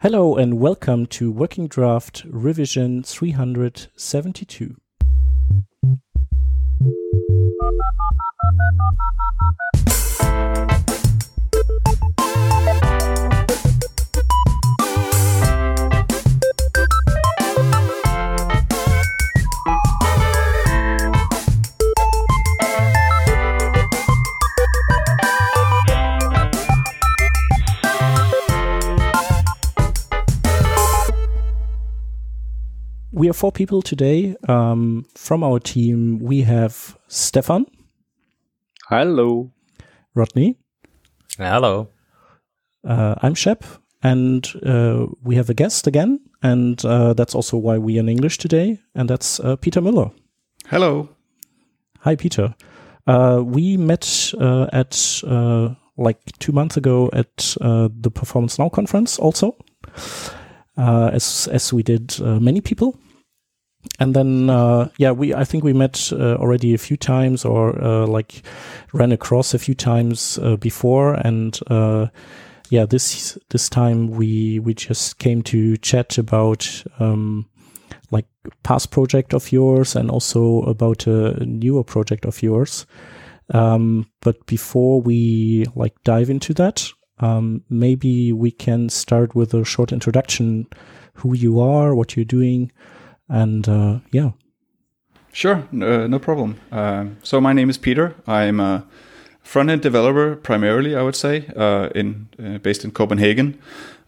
Hello and welcome to Working Draft Revision 372. We are four people today. Um, from our team, we have Stefan. Hello. Rodney. Hello. Uh, I'm Shep, and uh, we have a guest again, and uh, that's also why we are in English today, and that's uh, Peter Müller. Hello. Hi, Peter. Uh, we met uh, at like two months ago at the Performance Now conference, also. Uh, as as we did uh, many people. And then, uh, yeah, we I think we met already a few times, or like ran across a few times before, and yeah, this this time we we just came to chat about um, like past project of yours and also about a newer project of yours. Um, but before we like dive into that, um, maybe we can start with a short introduction, who you are, what you're doing, and uh, yeah. Sure, uh, no problem. Uh, so my name is Peter. I'm a front-end developer primarily, I would say, uh, in uh, based in Copenhagen.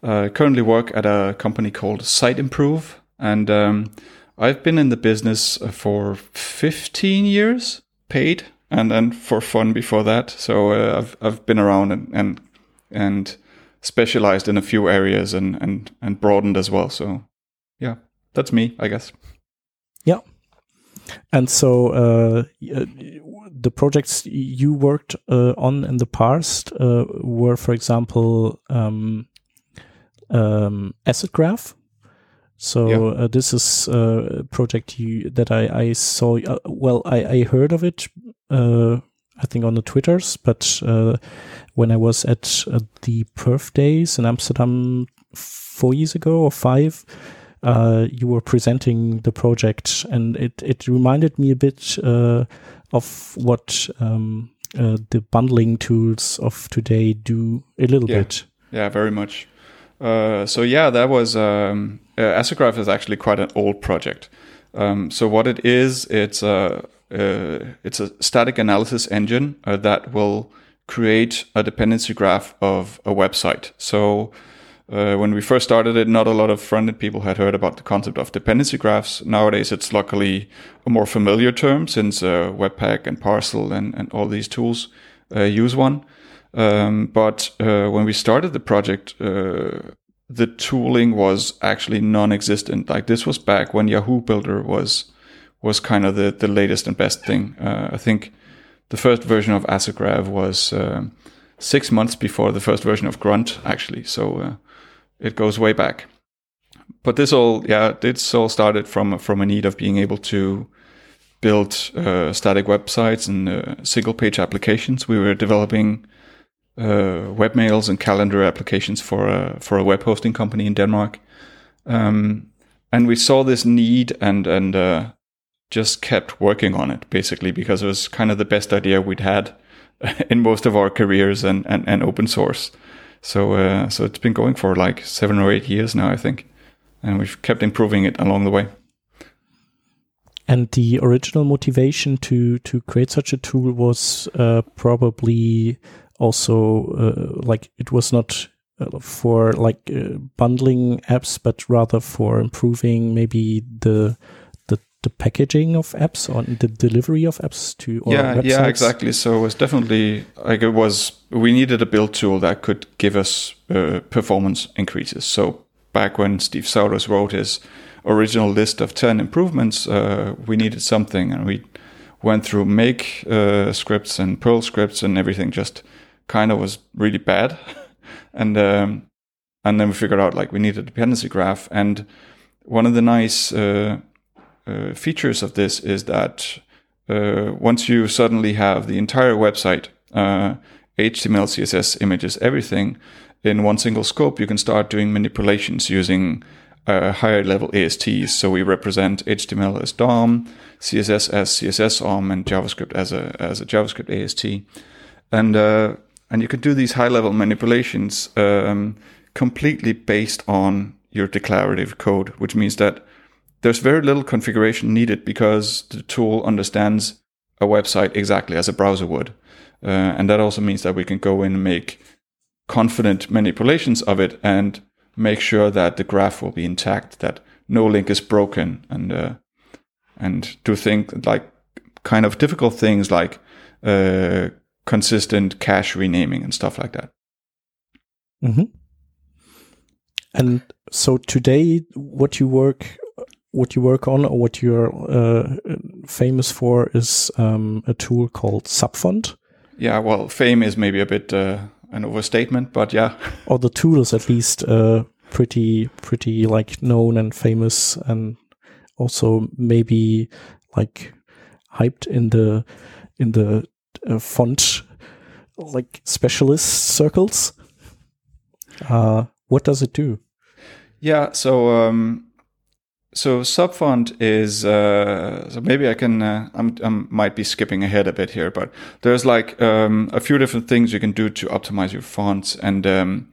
Currently work at a company called Siteimprove, and um, I've been in the business for 15 years, paid, and then for fun before that. So I've I've been around and, and and specialized in a few areas and and and broadened as well. So yeah, that's me, I guess. Yeah. And so uh, uh the projects you worked uh, on in the past uh, were, for example, um, um, Asset Graph. So yeah. uh, this is a project you, that I, I saw. Uh, well, I, I heard of it uh, I think on the Twitters, but uh, when I was at uh, the Perf Days in Amsterdam four years ago or five, uh, you were presenting the project, and it it reminded me a bit uh, of what um, uh, the bundling tools of today do a little yeah. bit. Yeah, very much. Uh, so yeah, that was um, Asset is actually quite an old project. Um, so what it is, it's a uh, it's a static analysis engine uh, that will create a dependency graph of a website. So uh, when we first started it, not a lot of front-end people had heard about the concept of dependency graphs. Nowadays, it's luckily a more familiar term since uh, Webpack and Parcel and, and all these tools uh, use one. Um, but uh, when we started the project, the tooling was actually non-existent. Like this was back when Yahoo Builder was was kind of the, the latest and best thing. Uh, I think the first version of Asset Graph was uh, six months before the first version of Grunt, actually. So uh, it goes way back. But this all, yeah, this all started from from a need of being able to build uh, static websites and uh, single page applications. We were developing uh, webmails and calendar applications for a for a web hosting company in Denmark. Um, and we saw this need and and just kept working on it basically because it was kind of the best idea we'd had in most of our careers and, and, and open source. So, uh, so it's been going for like seven or eight years now, I think. And we've kept improving it along the way. And the original motivation to, to create such a tool was uh, probably also uh, like it was not uh, for like uh, bundling apps, but rather for improving maybe the the packaging of apps or the delivery of apps to yeah websites? yeah exactly. So it was definitely like it was we needed a build tool that could give us uh, performance increases. So back when steve souders wrote his original list of 10 improvements uh, we needed something. And we went through make uh, scripts and perl scripts and everything just kind of was really bad. And um, and then we figured out like we needed a dependency graph. And one of the nice uh, uh, features of this is that uh, once you suddenly have the entire website, uh, HTML, CSS, images, everything, in one single scope, you can start doing manipulations using uh, higher level ASTs. So we represent HTML as DOM, CSS as CSS OM, and JavaScript as a as a JavaScript AST. And uh, and you can do these high level manipulations um, completely based on your declarative code, which means that there's very little configuration needed because the tool understands a website exactly as a browser would. Uh, and that also means that we can go in and make confident manipulations of it and make sure that the graph will be intact, that no link is broken, and uh, and do think like kind of difficult things like uh, consistent cache renaming and stuff like that. Mm-hmm. And so today, what you work what you work on or what you're uh, famous for is um, a tool called Subfont. Yeah, well, fame is maybe a bit uh, an overstatement, but yeah. or the tool is at least uh, pretty, pretty like known and famous, and also maybe like hyped in the in the uh, font like specialist circles. Uh, what does it do? Yeah, so um, so subfont is uh, so maybe I can uh, I'm, I might be skipping ahead a bit here, but there's like um, a few different things you can do to optimize your fonts, and um,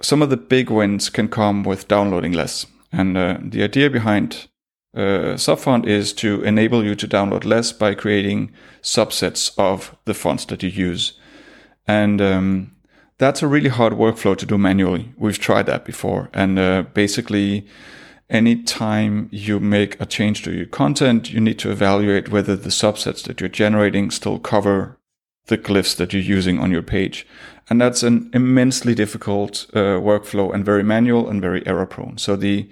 some of the big wins can come with downloading less. And uh, the idea behind uh, subfont is to enable you to download less by creating subsets of the fonts that you use, and um, that's a really hard workflow to do manually. We've tried that before, and uh, basically anytime you make a change to your content, you need to evaluate whether the subsets that you're generating still cover the glyphs that you're using on your page. And that's an immensely difficult uh, workflow and very manual and very error prone. So the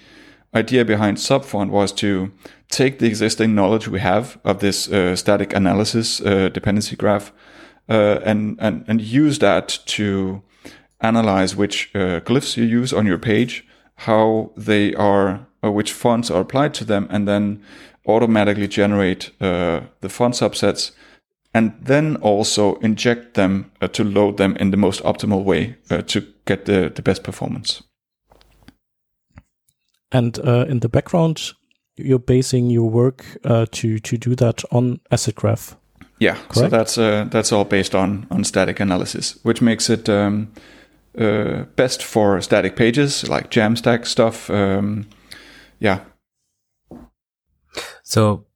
idea behind Subfont was to take the existing knowledge we have of this uh, static analysis uh, dependency graph uh, and, and, and use that to analyze which uh, glyphs you use on your page, how they are which fonts are applied to them, and then automatically generate uh, the font subsets, and then also inject them uh, to load them in the most optimal way uh, to get the, the best performance. And uh, in the background, you're basing your work uh, to to do that on Asset Graph. Yeah, Correct? so that's uh, that's all based on on static analysis, which makes it um, best for static pages like Jamstack stuff. Um, yeah. So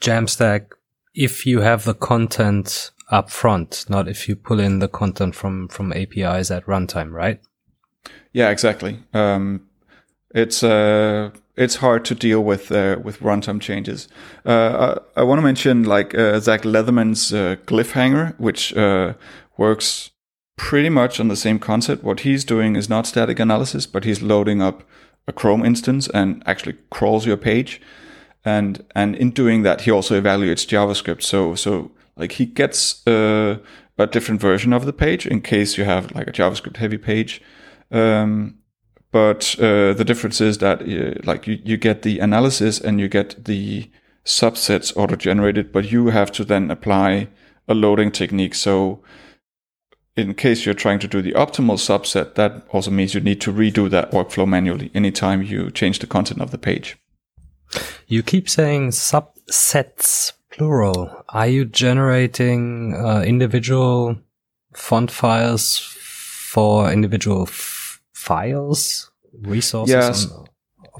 Jamstack, if you have the content up front, not if you pull in the content from, from APIs at runtime, right? Yeah, exactly. Um, it's uh, it's hard to deal with uh, with runtime changes. Uh, I, I want to mention like uh, Zach Leatherman's uh, Glyphhanger, which uh, works pretty much on the same concept. What he's doing is not static analysis, but he's loading up a Chrome instance and actually crawls your page. And and in doing that, he also evaluates JavaScript. So so like he gets a different version of the page in case you have like a JavaScript heavy page. Um, but uh, the difference is that uh, like you, you get the analysis and you get the subsets auto generated, but you have to then apply a loading technique. So in case you're trying to do the optimal subset, that also means you need to redo that workflow manually anytime you change the content of the page. You keep saying subsets plural. Are you generating uh, individual font files for individual files, resources? Yes. On,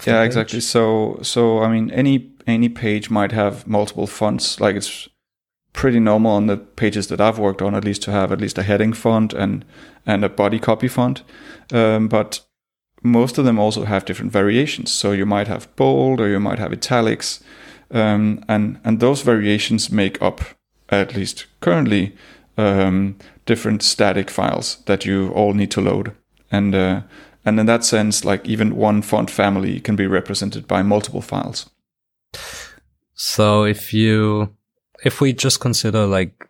yeah, exactly. So, so I mean, any any page might have multiple fonts. Like it's pretty normal on the pages that I've worked on, at least to have at least a heading font and and a body copy font. Um, but most of them also have different variations. So you might have bold or you might have italics, um, and and those variations make up at least currently um, different static files that you all need to load. And uh, and in that sense, like even one font family can be represented by multiple files. So if you if we just consider like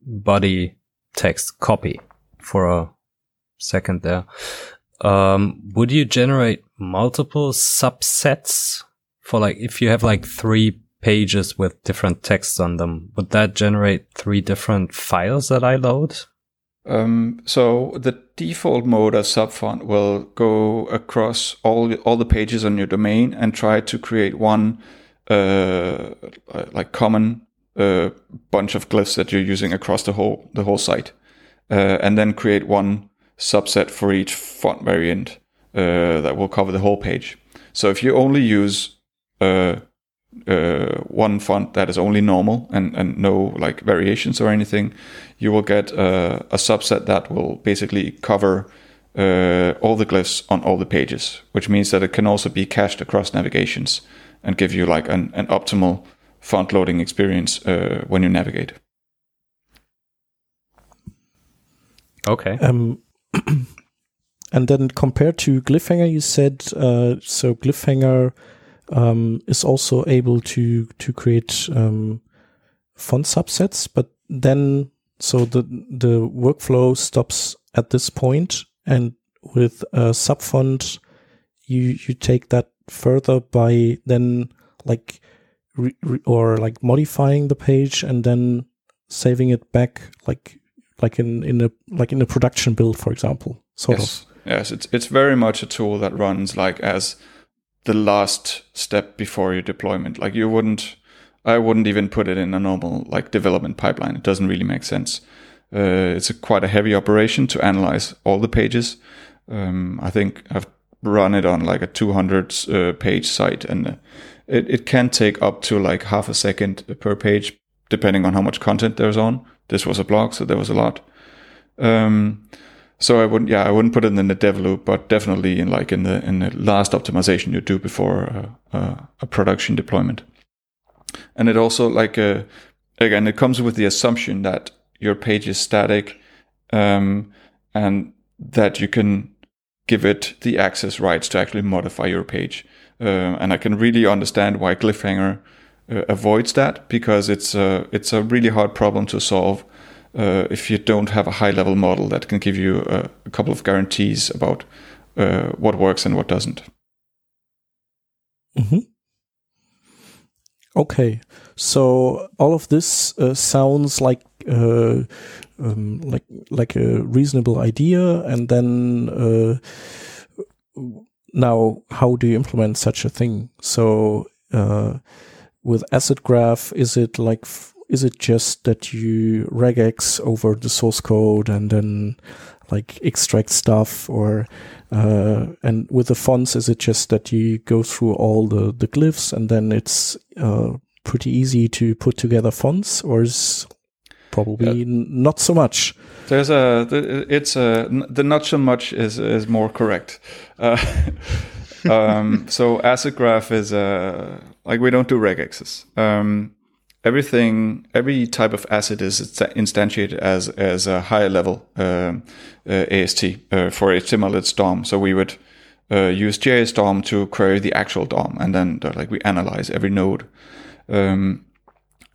body text copy for a second there, um, would you generate multiple subsets for like, if you have like three pages with different texts on them, would that generate three different files that I load? Um, so the default mode of subfont will go across all all the pages on your domain and try to create one uh, like common uh, bunch of glyphs that you're using across the whole the whole site, uh, and then create one subset for each font variant uh, that will cover the whole page. So if you only use uh, uh, one font that is only normal and, and no like variations or anything, you will get uh, a subset that will basically cover all the glyphs on all the pages, which means that it can also be cached across navigations and give you like an, an optimal font loading experience uh, when you navigate. Okay. Um, and then compared to Glyphhanger, you said uh, so Glyphhanger um, is also able to to create um, font subsets, but then so the the workflow stops at this point, and with a subfont, you you take that further by then like re, re, or like modifying the page and then saving it back like like in in a like in a production build, for example, sort yes. of. Yes, it's it's very much a tool that runs like as the last step before your deployment. Like you wouldn't, I wouldn't even put it in a normal like development pipeline. It doesn't really make sense. Uh, it's a quite a heavy operation to analyze all the pages. Um, I think I've run it on like a 200 uh, page site, and uh, it it can take up to like half a second per page, depending on how much content there's on. This was a blog, so there was a lot. Um, so I wouldn't, yeah, I wouldn't put it in the dev loop, but definitely in like in the in the last optimization you do before uh, uh, a production deployment. And it also like uh, again, it comes with the assumption that your page is static, um, and that you can give it the access rights to actually modify your page. Uh, and I can really understand why Glyphhanger uh, avoids that because it's a it's a really hard problem to solve uh, if you don't have a high level model that can give you a, a couple of guarantees about uh, what works and what doesn't. Mm-hmm. Okay, so all of this uh, sounds like um, like like a reasonable idea, and then now how do you implement such a thing? So uh, with Asset Graph, is it like is it just that you regex over the source code and then like extract stuff or uh, and with the fonts is it just that you go through all the the glyphs and then it's uh, pretty easy to put together fonts or is probably yeah. not so much there's a it's a the not so much is is more correct uh, um, so asset graph is uh, like we don't do regexes um, everything, every type of asset is instantiated as as a higher level um, uh, AST. Uh, for HTML, it's DOM. So we would uh, use JS DOM to query the actual DOM, and then like we analyze every node. Um,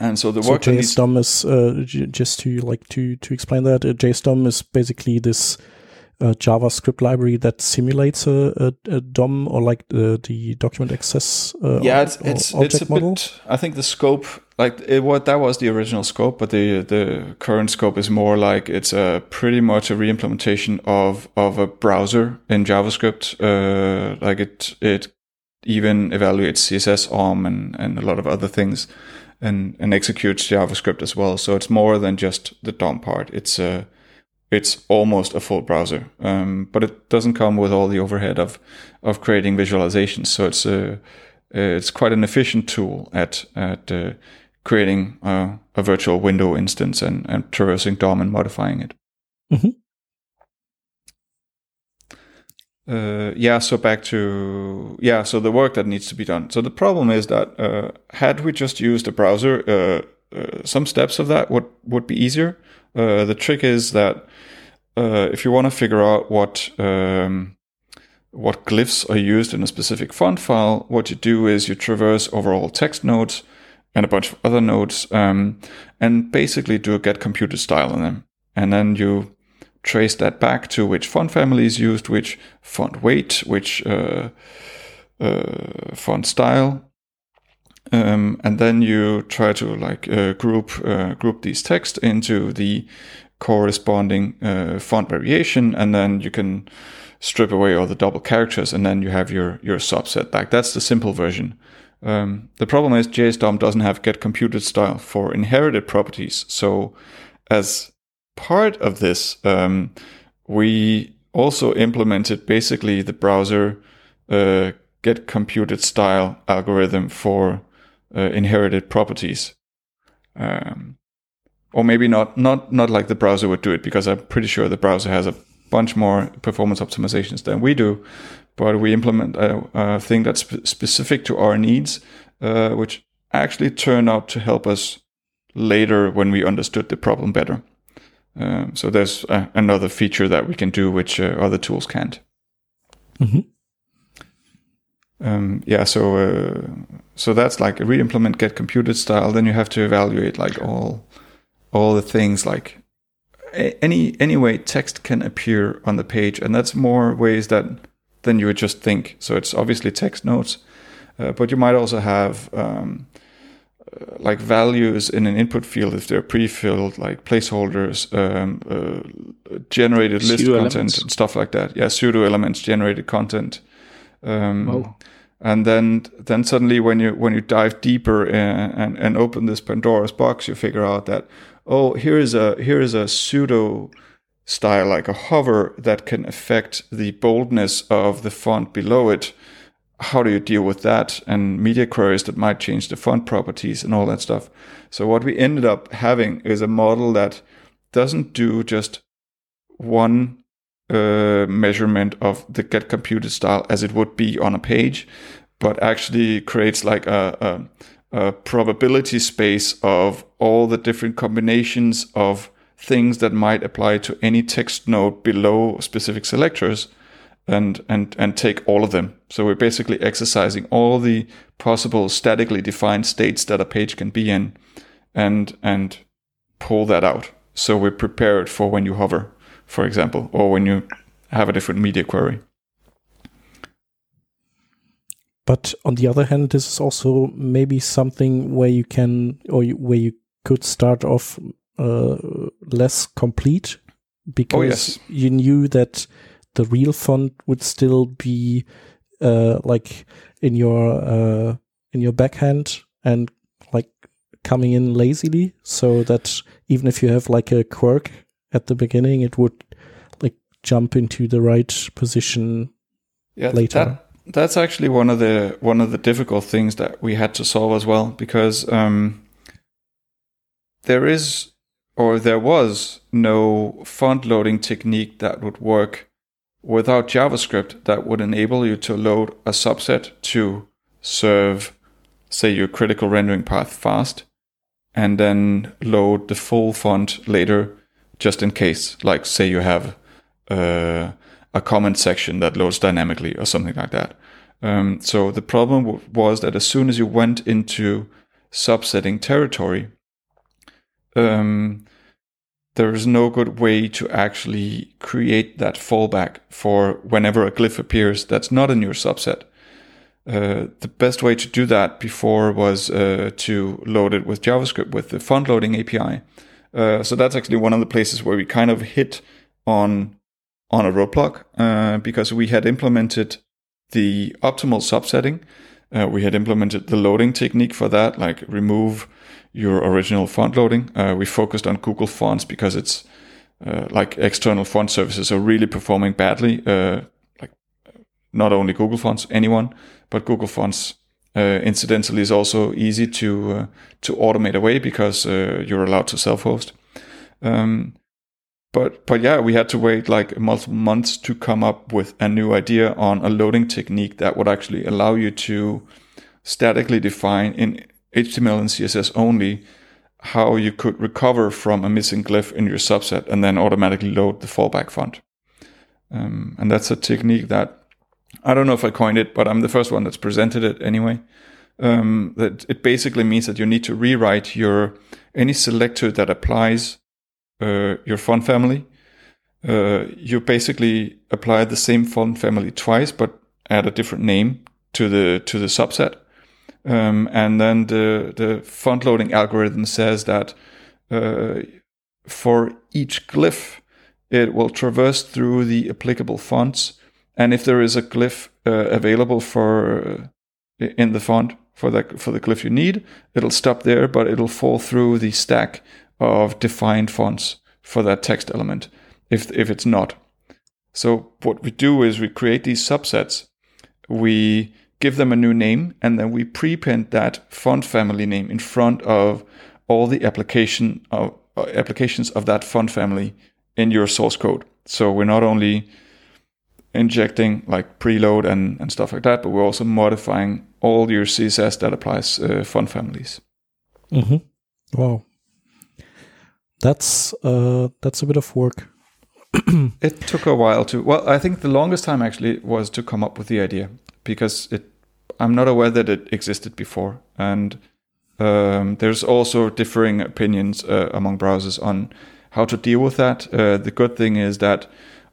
and so the so work JS DOM is uh, just to like to to explain that uh, JS DOM is basically this a JavaScript library that simulates a, a, a DOM or like the, the document access. Uh, yeah, it's it's, it's a model. bit. I think the scope, like it, what that was the original scope, but the the current scope is more like it's a pretty much a reimplementation of of a browser in JavaScript. Uh, like it it even evaluates CSS OM and and a lot of other things. And, and executes JavaScript as well. So it's more than just the DOM part. It's a it's almost a full browser, um, but it doesn't come with all the overhead of of creating visualizations. So it's a it's quite an efficient tool at at uh, creating uh, a virtual window instance and, and traversing DOM and modifying it. Mm-hmm. Uh, yeah, so back to yeah, so the work that needs to be done. So the problem is that uh, had we just used a browser, uh, uh, some steps of that would would be easier. the trick is that uh, if you want to figure out what um, what glyphs are used in a specific font file, what you do is you traverse over all text nodes and a bunch of other nodes, um, and basically do a get computed style on them, and then you trace that back to which font family is used, which font weight, which uh, uh, font style, um, and then you try to like uh, group uh, group these text into the corresponding uh, font variation, and then you can strip away all the double characters, and then you have your your subset. Like that's the simple version. Um, the problem is JSDOM doesn't have get computed style for inherited properties. So as part of this, um, we also implemented basically the browser uh, get computed style algorithm for uh, inherited properties. Um, or maybe not, not, not like the browser would do it because I'm pretty sure the browser has a bunch more performance optimizations than we do. But we implement a, a thing that's sp- specific to our needs, uh, which actually turned out to help us later when we understood the problem better. Um, so there's uh, another feature that we can do which uh, other tools can't. Mm-hmm. Um, yeah, so uh, so that's like a re-implement get computed style. Then you have to evaluate like all all the things like any any way text can appear on the page, and that's more ways that than you would just think. So it's obviously text nodes, uh, but you might also have um, like values in an input field if they're pre-filled, like placeholders, um, uh, generated list pseudo content and stuff like that. Yeah, pseudo elements, generated content. Um. And then, then suddenly, when you when you dive deeper and, and, and open this Pandora's box, you figure out that oh, here is a here is a pseudo style like a hover that can affect the boldness of the font below it how do you deal with that and media queries that might change the font properties and all that stuff. So what we ended up having is a model that doesn't do just one uh, measurement of the get computed style as it would be on a page, but actually creates like a, a, a probability space of all the different combinations of things that might apply to any text node below specific selectors and and and take all of them. So we're basically exercising all the possible statically defined states that a page can be in, and and pull that out. So we're prepared for when you hover, for example, or when you have a different media query. But on the other hand, this is also maybe something where you can, or you, where you could start off uh, less complete because oh, yes. you knew that the real font would still be uh, like in your uh, in your backhand and like coming in lazily, so that even if you have like a quirk at the beginning, it would like jump into the right position yeah, later. That, that's actually one of the one of the difficult things that we had to solve as well because um, there is or there was no font loading technique that would work without JavaScript that would enable you to load a subset to serve, say, your critical rendering path fast, and then load the full font later just in case. Like, say, you have uh, a comment section that loads dynamically or something like that. Um, so the problem was that as soon as you went into subsetting territory, um, there is no good way to actually create that fallback for whenever a glyph appears that's not in your subset. Uh, the best way to do that before was uh, to load it with JavaScript with the font loading API. Uh, so that's actually one of the places where we kind of hit on on a roadblock uh, because we had implemented the optimal subsetting. Uh, we had implemented the loading technique for that, like remove your original font loading. Uh, we focused on Google Fonts because it's uh, like external font services are really performing badly. Uh, like not only Google Fonts, anyone, but Google Fonts. Uh, incidentally, is also easy to uh, to automate away because uh, you're allowed to self-host. Um, but but yeah, we had to wait like multiple months to come up with a new idea on a loading technique that would actually allow you to statically define in HTML and CSS only how you could recover from a missing glyph in your subset and then automatically load the fallback font. Um, and that's a technique that I don't know if I coined it, but I'm the first one that's presented it anyway. Um, that it basically means that you need to rewrite your any selector that applies uh, your font family. Uh, you basically apply the same font family twice, but add a different name to the to the subset. Um, and then the, the font loading algorithm says that uh, for each glyph, it will traverse through the applicable fonts. And if there is a glyph uh, available for uh, in the font for the for the glyph you need, it'll stop there, but it'll fall through the stack of defined fonts for that text element. If if it's not, so what we do is we create these subsets. We give them a new name, and then we prepend that font family name in front of all the application of, uh, applications of that font family in your source code. So we're not only injecting like preload and, and stuff like that, but we're also modifying all your CSS that applies uh, font families. Mm-hmm. Wow, that's uh, that's a bit of work. it took a while to. Well, I think the longest time actually was to come up with the idea because it. I'm not aware that it existed before, and um, there's also differing opinions uh, among browsers on how to deal with that. Uh, the good thing is that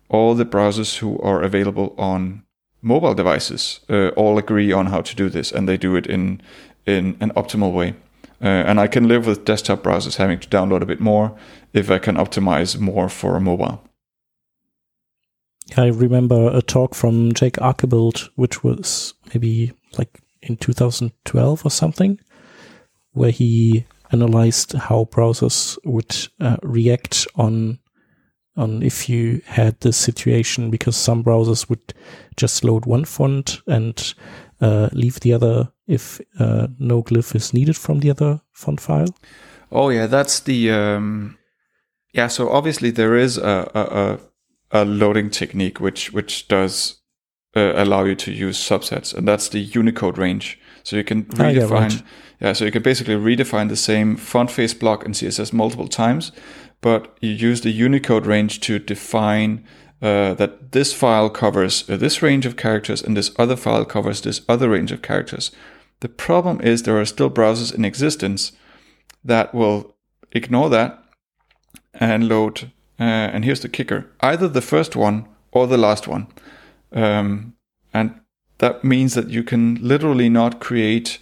all the browsers who are available on mobile devices uh, all agree on how to do this, and they do it in in an optimal way. Uh, and I can live with desktop browsers having to download a bit more if I can optimize more for mobile. I remember a talk from Jake Archibald, which was maybe like in 2012 or something, where he analyzed how browsers would uh, react on on if you had this situation because some browsers would just load one font and uh, leave the other if uh, no glyph is needed from the other font file. Oh yeah, that's the um, yeah. So obviously there is a, a, a loading technique which which does uh, allow you to use subsets, and that's the Unicode range. So you can redefine. Ah, yeah, right. yeah, so you can basically redefine the same font face block in CSS multiple times, but you use the Unicode range to define uh, that this file covers uh, this range of characters and this other file covers this other range of characters. The problem is there are still browsers in existence that will ignore that and load. Uh, and here's the kicker either the first one or the last one. Um, and that means that you can literally not create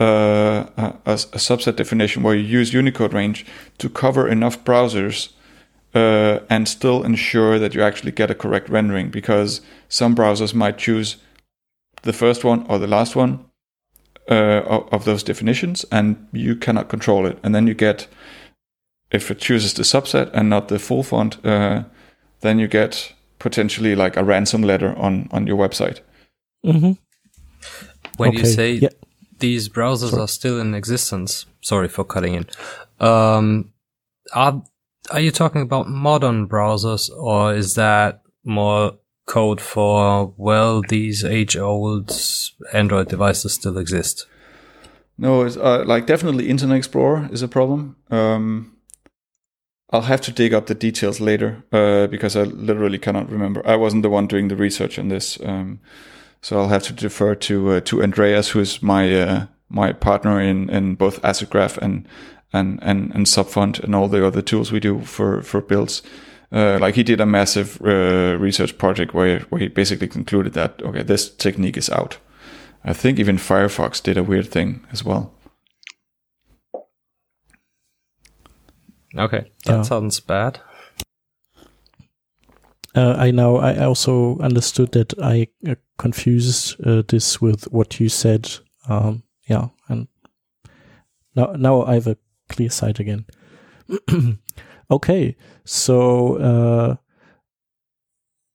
uh, a, a, subset definition where you use Unicode range to cover enough browsers uh, and still ensure that you actually get a correct rendering because some browsers might choose the first one or the last one uh, of, of, those definitions and you cannot control it. And then you get, if it chooses the subset and not the full font, uh, then you get potentially like a ransom letter on, on your website. Mm-hmm. When okay. you say yeah these browsers Sorry. are still in existence. Sorry for cutting in. Um, are are you talking about modern browsers, or is that more code for well, these age-old Android devices still exist? No, it's uh, like definitely Internet Explorer is a problem. Um, I'll have to dig up the details later uh, because I literally cannot remember. I wasn't the one doing the research on this. Um, so I'll have to defer to uh, to Andreas, who is my uh, my partner in in both Asset Graph and and and and Subfont and all the other tools we do for for builds. Uh, like he did a massive uh, research project where where he basically concluded that okay, this technique is out. I think even Firefox did a weird thing as well. Okay, that yeah. sounds bad. Uh, I now I also understood that I uh, confused uh, this with what you said. Um, yeah, and now now I have a clear sight again. okay, so uh,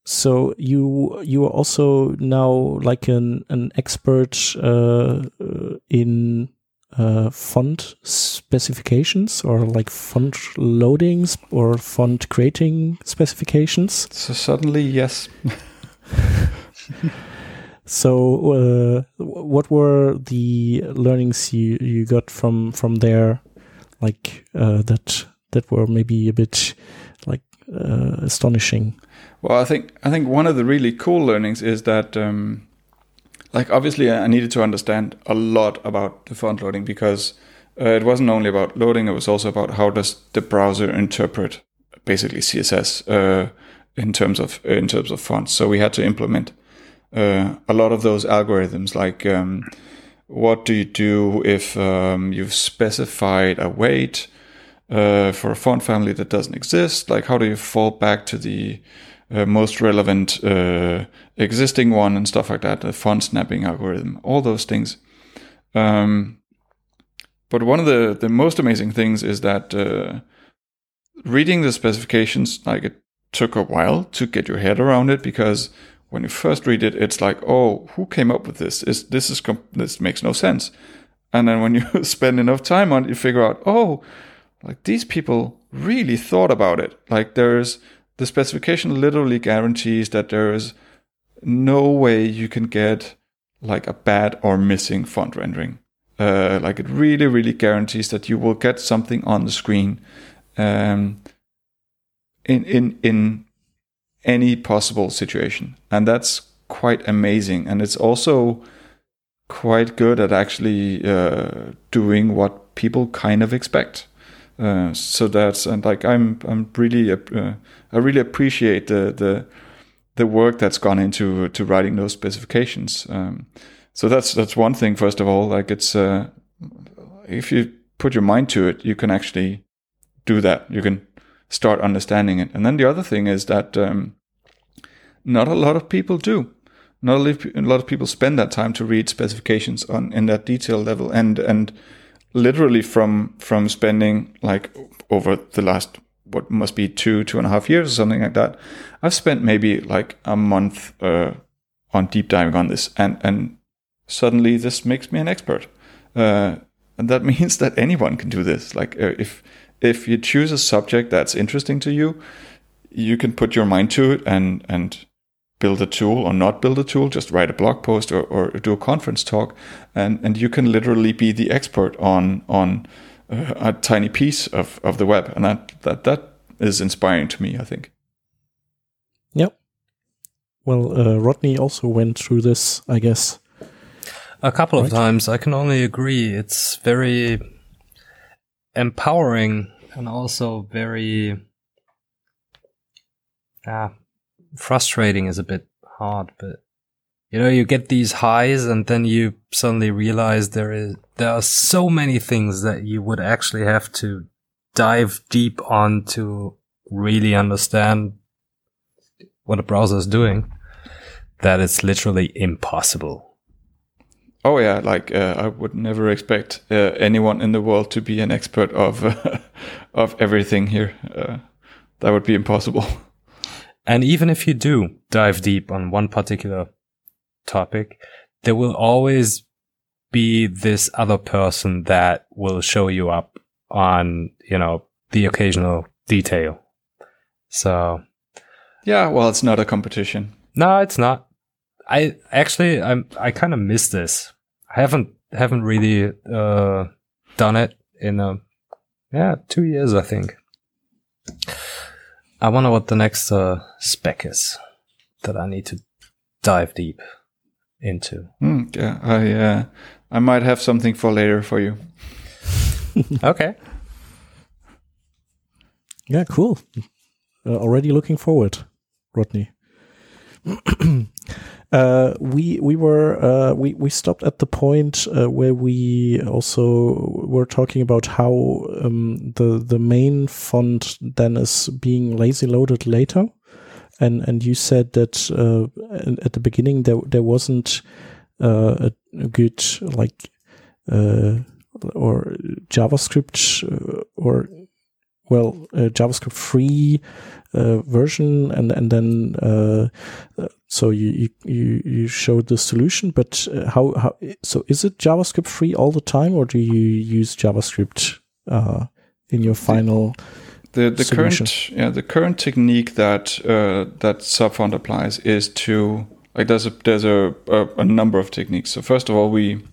so you you are also now like an an expert uh, uh, in uh, font specifications or like font loadings or font creating specifications? So suddenly, yes. so, uh, what were the learnings you, you got from from there, like uh, that that were maybe a bit like uh, astonishing? Well, I think I think one of the really cool learnings is that. Um, like obviously I needed to understand a lot about the font loading because uh, it wasn't only about loading; it was also about how does the browser interpret basically CSS uh, in terms of in terms of fonts. So we had to implement uh, a lot of those algorithms, like um, what do you do if um, you've specified a weight uh, for a font family that doesn't exist? Like, how do you fall back to the uh, most relevant uh, existing one and stuff like that? The font snapping algorithm, all those things. Um, but one of the the most amazing things is that uh, reading the specifications, like it took a while to get your head around it because when you first read it, it's like, oh, who came up with this? Is this is this makes no sense? And then when you spend enough time on it, you figure out, oh, like these people really thought about it. Like there's the specification literally guarantees that there is no way you can get like a bad or missing font rendering. Uh, like it really, really guarantees that you will get something on the screen um, in in in any possible situation, and that's quite amazing. And it's also quite good at actually uh, doing what people kind of expect. Uh, so that's and like I'm I'm really uh, I really appreciate the the the work that's gone into to writing those specifications. Um, so that's that's one thing. First of all, like it's uh, if you put your mind to it, you can actually do that. You can start understanding it. And then the other thing is that um, not a lot of people do. Not a lot of people spend that time to read specifications on in that detail level, and and literally from from spending like over the last what must be two two and a half years or something like that, I've spent maybe like a month uh, on deep diving on this, and and suddenly this makes me an expert, uh, and that means that anyone can do this. Like uh, if if you choose a subject that's interesting to you, you can put your mind to it and and build a tool or not build a tool, just write a blog post or, or do a conference talk, and and you can literally be the expert on on uh, a tiny piece of, of the web, and that that that is inspiring to me. I think. Yep. Well, uh, Rodney also went through this, I guess. A couple right? of times. I can only agree. It's very empowering and also very ah, frustrating is a bit hard, but you know, you get these highs and then you suddenly realize there is, there are so many things that you would actually have to dive deep on to really understand what a browser is doing that it's literally impossible. Oh yeah, like uh, I would never expect uh, anyone in the world to be an expert of uh, of everything here. Uh, that would be impossible. And even if you do dive deep on one particular topic, there will always be this other person that will show you up on, you know, the occasional detail. So. Yeah, well, it's not a competition. No, it's not. I actually, I'm, I kind of miss this. I haven't, haven't really, uh, done it in a, yeah, two years, I think. I wonder what the next uh, spec is that I need to dive deep into. Mm, yeah, I uh, I might have something for later for you. okay. Yeah, cool. Uh, already looking forward, Rodney. uh, we we were uh, we we stopped at the point uh, where we also were talking about how um, the the main font then is being lazy loaded later, and and you said that uh, at the beginning there there wasn't uh, a, good like uh, or JavaScript or well JavaScript free version and and then so you you you showed the solution, but uh, how how so is it JavaScript free all the time, or do you use JavaScript uh, in your final? The the solution? current yeah the current technique that uh, that Subfont applies is to like there's a there's a, a, a number of techniques. So first of all, we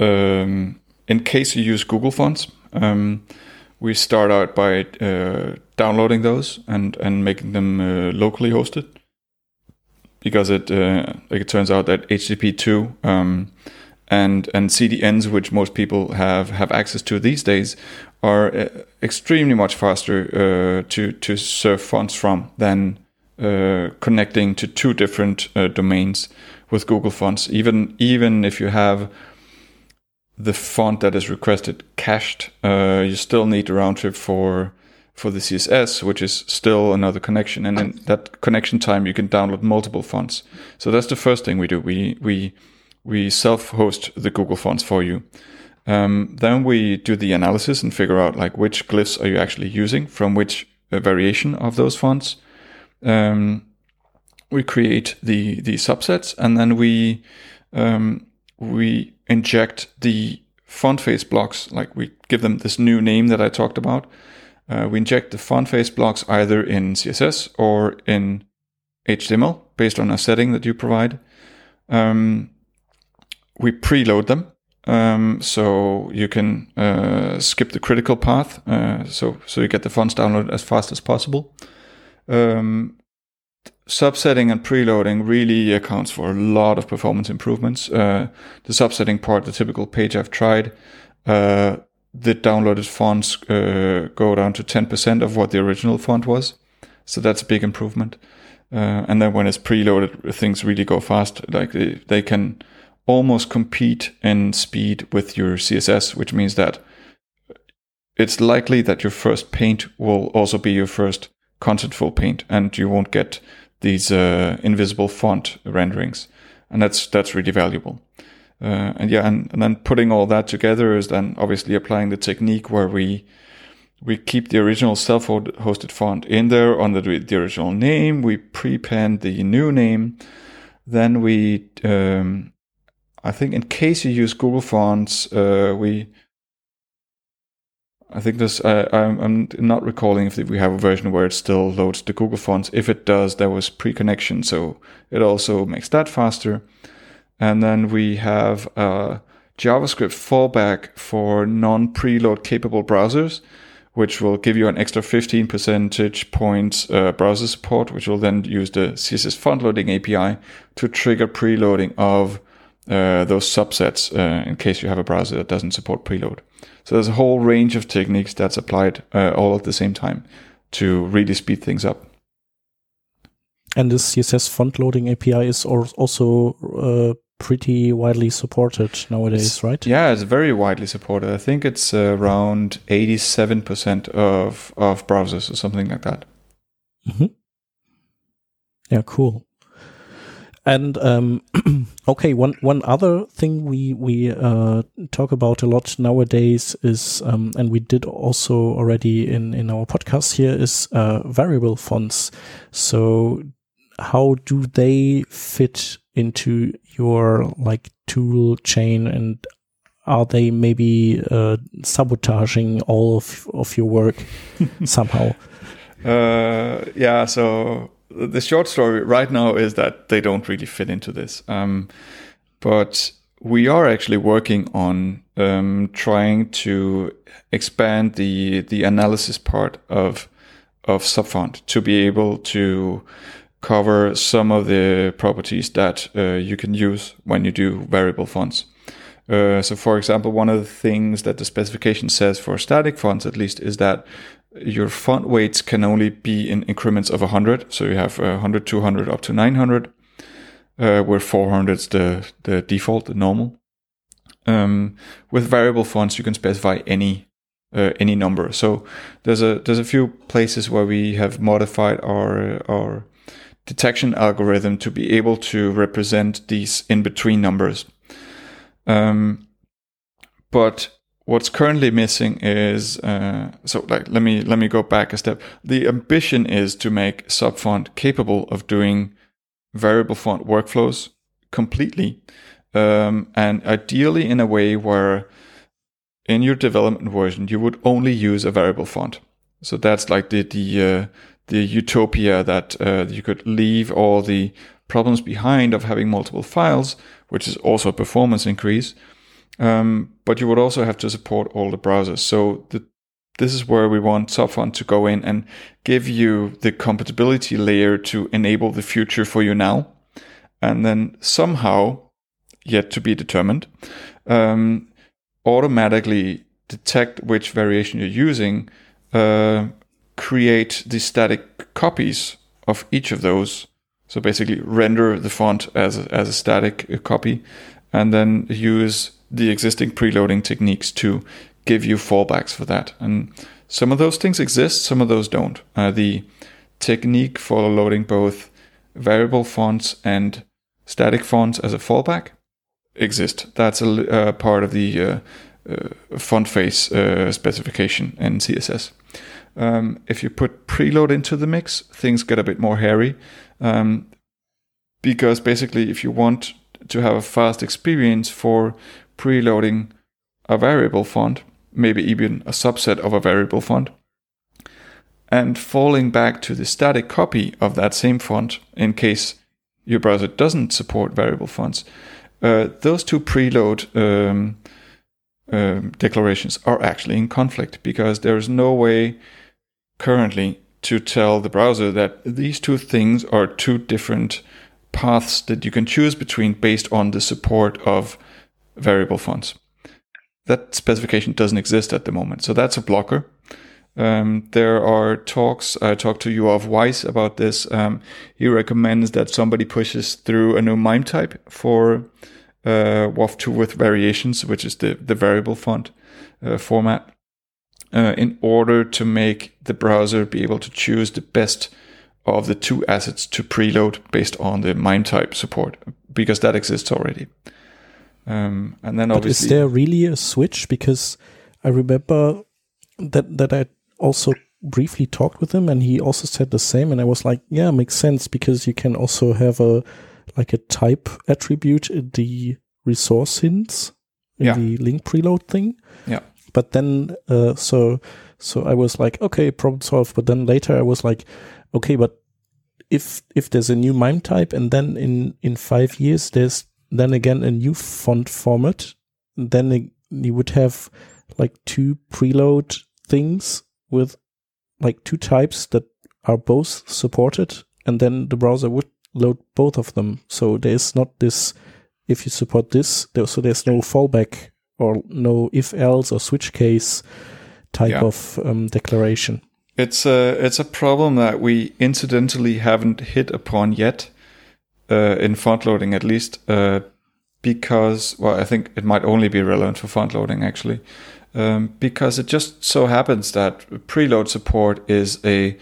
um, in case you use Google fonts, um, we start out by uh, downloading those and and making them uh, locally hosted because it uh, like it turns out that HTTP2 um, and and CDNs, which most people have have access to these days, are uh, extremely much faster uh, to to serve fonts from than uh, connecting to two different domains with Google Fonts. Even even if you have the font that is requested cached. You still need a round trip for for the CSS, which is still another connection, and in that connection time, you can download multiple fonts. So that's the first thing we do. We we we self-host the Google fonts for you. Um, then we do the analysis and figure out like which glyphs are you actually using from which uh, variation of those fonts. Um, we create the the subsets, and then we um, we inject the font face blocks. Like we give them this new name that I talked about. Uh, we inject the font face blocks either in CSS or in HTML based on a setting that you provide. Um, we preload them. Um, so you can uh, skip the critical path, uh, so so you get the fonts downloaded as fast as possible. Um, subsetting and preloading really accounts for a lot of performance improvements. Uh, the subsetting part, the typical page I've tried, uh, the downloaded fonts uh, go down to 10% of what the original font was. So that's a big improvement. Uh, and then when it's preloaded, things really go fast. Like they, they can almost compete in speed with your CSS, which means that it's likely that your first paint will also be your first contentful paint and you won't get these uh, invisible font renderings, and that's that's really valuable. Uh, and yeah, and, and then putting all that together is then obviously applying the technique where we we keep the original self-hosted font in there under the, the original name. We prepend the new name. Then we, um, I think, in case you use Google Fonts, uh, we I think this. I'm, I'm not recalling if we have a version where it still loads the Google Fonts. If it does, there was pre-connection, so it also makes that faster. And then we have a JavaScript fallback for non-preload capable browsers, which will give you an extra 15 percentage points uh, browser support, which will then use the CSS font loading API to trigger preloading of uh, those subsets uh, in case you have a browser that doesn't support preload. So there's a whole range of techniques that's applied uh, all at the same time to really speed things up. And this CSS font loading API is also uh, pretty widely supported nowadays, it's, right? Yeah, it's very widely supported. I think it's around 87% of, of browsers or something like that. Mm-hmm. Yeah, cool. And um, okay, one one other thing we we uh, talk about a lot nowadays is, um, and we did also already in in our podcast here, is uh, variable fonts. So how do they fit into your like tool chain and are they maybe uh, sabotaging all of, of your work somehow? Uh, yeah, so the short story right now is that they don't really fit into this. Um, but we are actually working on um, trying to expand the the analysis part of of subfont to be able to cover some of the properties that uh, you can use when you do variable fonts. Uh, so, for example, one of the things that the specification says for static fonts, at least, is that your font weights can only be in increments of 100. So you have 100, 200, up to 900, uh, where 400 is the, the default, the normal. Um, with variable fonts, you can specify any uh, any number. So there's a there's a few places where we have modified our our detection algorithm to be able to represent these in between numbers. Um, but what's currently missing is uh, so like let me let me go back a step. The ambition is to make subfont capable of doing variable font workflows completely um, and ideally in a way where in your development version you would only use a variable font. So that's like the the uh, the utopia that uh, you could leave all the problems behind of having multiple files which is also a performance increase um, but you would also have to support all the browsers. So the, this is where we want Subfont to go in and give you the compatibility layer to enable the future for you now. And then somehow, yet to be determined, um, automatically detect which variation you're using, uh, create the static copies of each of those. So basically render the font as a, as a static copy and then use the existing preloading techniques to give you fallbacks for that. And some of those things exist, some of those don't. Uh, the technique for loading both variable fonts and static fonts as a fallback exist. That's a uh, part of the uh, uh font face uh, specification in CSS. Um, if you put preload into the mix, things get a bit more hairy. Um, because basically, if you want to have a fast experience for preloading a variable font, maybe even a subset of a variable font, and falling back to the static copy of that same font in case your browser doesn't support variable fonts, uh, those two preload um, uh, declarations are actually in conflict because there's no way currently to tell the browser that these two things are two different paths that you can choose between based on the support of variable fonts. That specification doesn't exist at the moment, so that's a blocker. Um, there are talks. I talked to Yoav Weiss about this. Um, he recommends that somebody pushes through a new MIME type for uh, WOFF2 with variations, which is the, the variable font uh, format, uh, in order to make the browser be able to choose the best of the two assets to preload based on the MIME type support, because that exists already. Um, and then but is there really a switch? Because I remember that that I also briefly talked with him, and he also said the same. And I was like, yeah, makes sense because you can also have a like a type attribute in the resource hints in yeah. the link preload thing. Yeah. But then, uh, so so I was like, okay, problem solved. But then later I was like, okay, but if if there's a new MIME type, and then in in five years there's then again a new font format, then you would have like two preload things with like two types that are both supported, and then the browser would load both of them. So there's not this if you support this, there, so there's no fallback or no if else or switch case type yeah. of um, declaration. It's a it's a problem that we incidentally haven't hit upon yet uh, in font loading at least, uh, because well, I think it might only be relevant for font loading actually, um, because it just so happens that preload support is a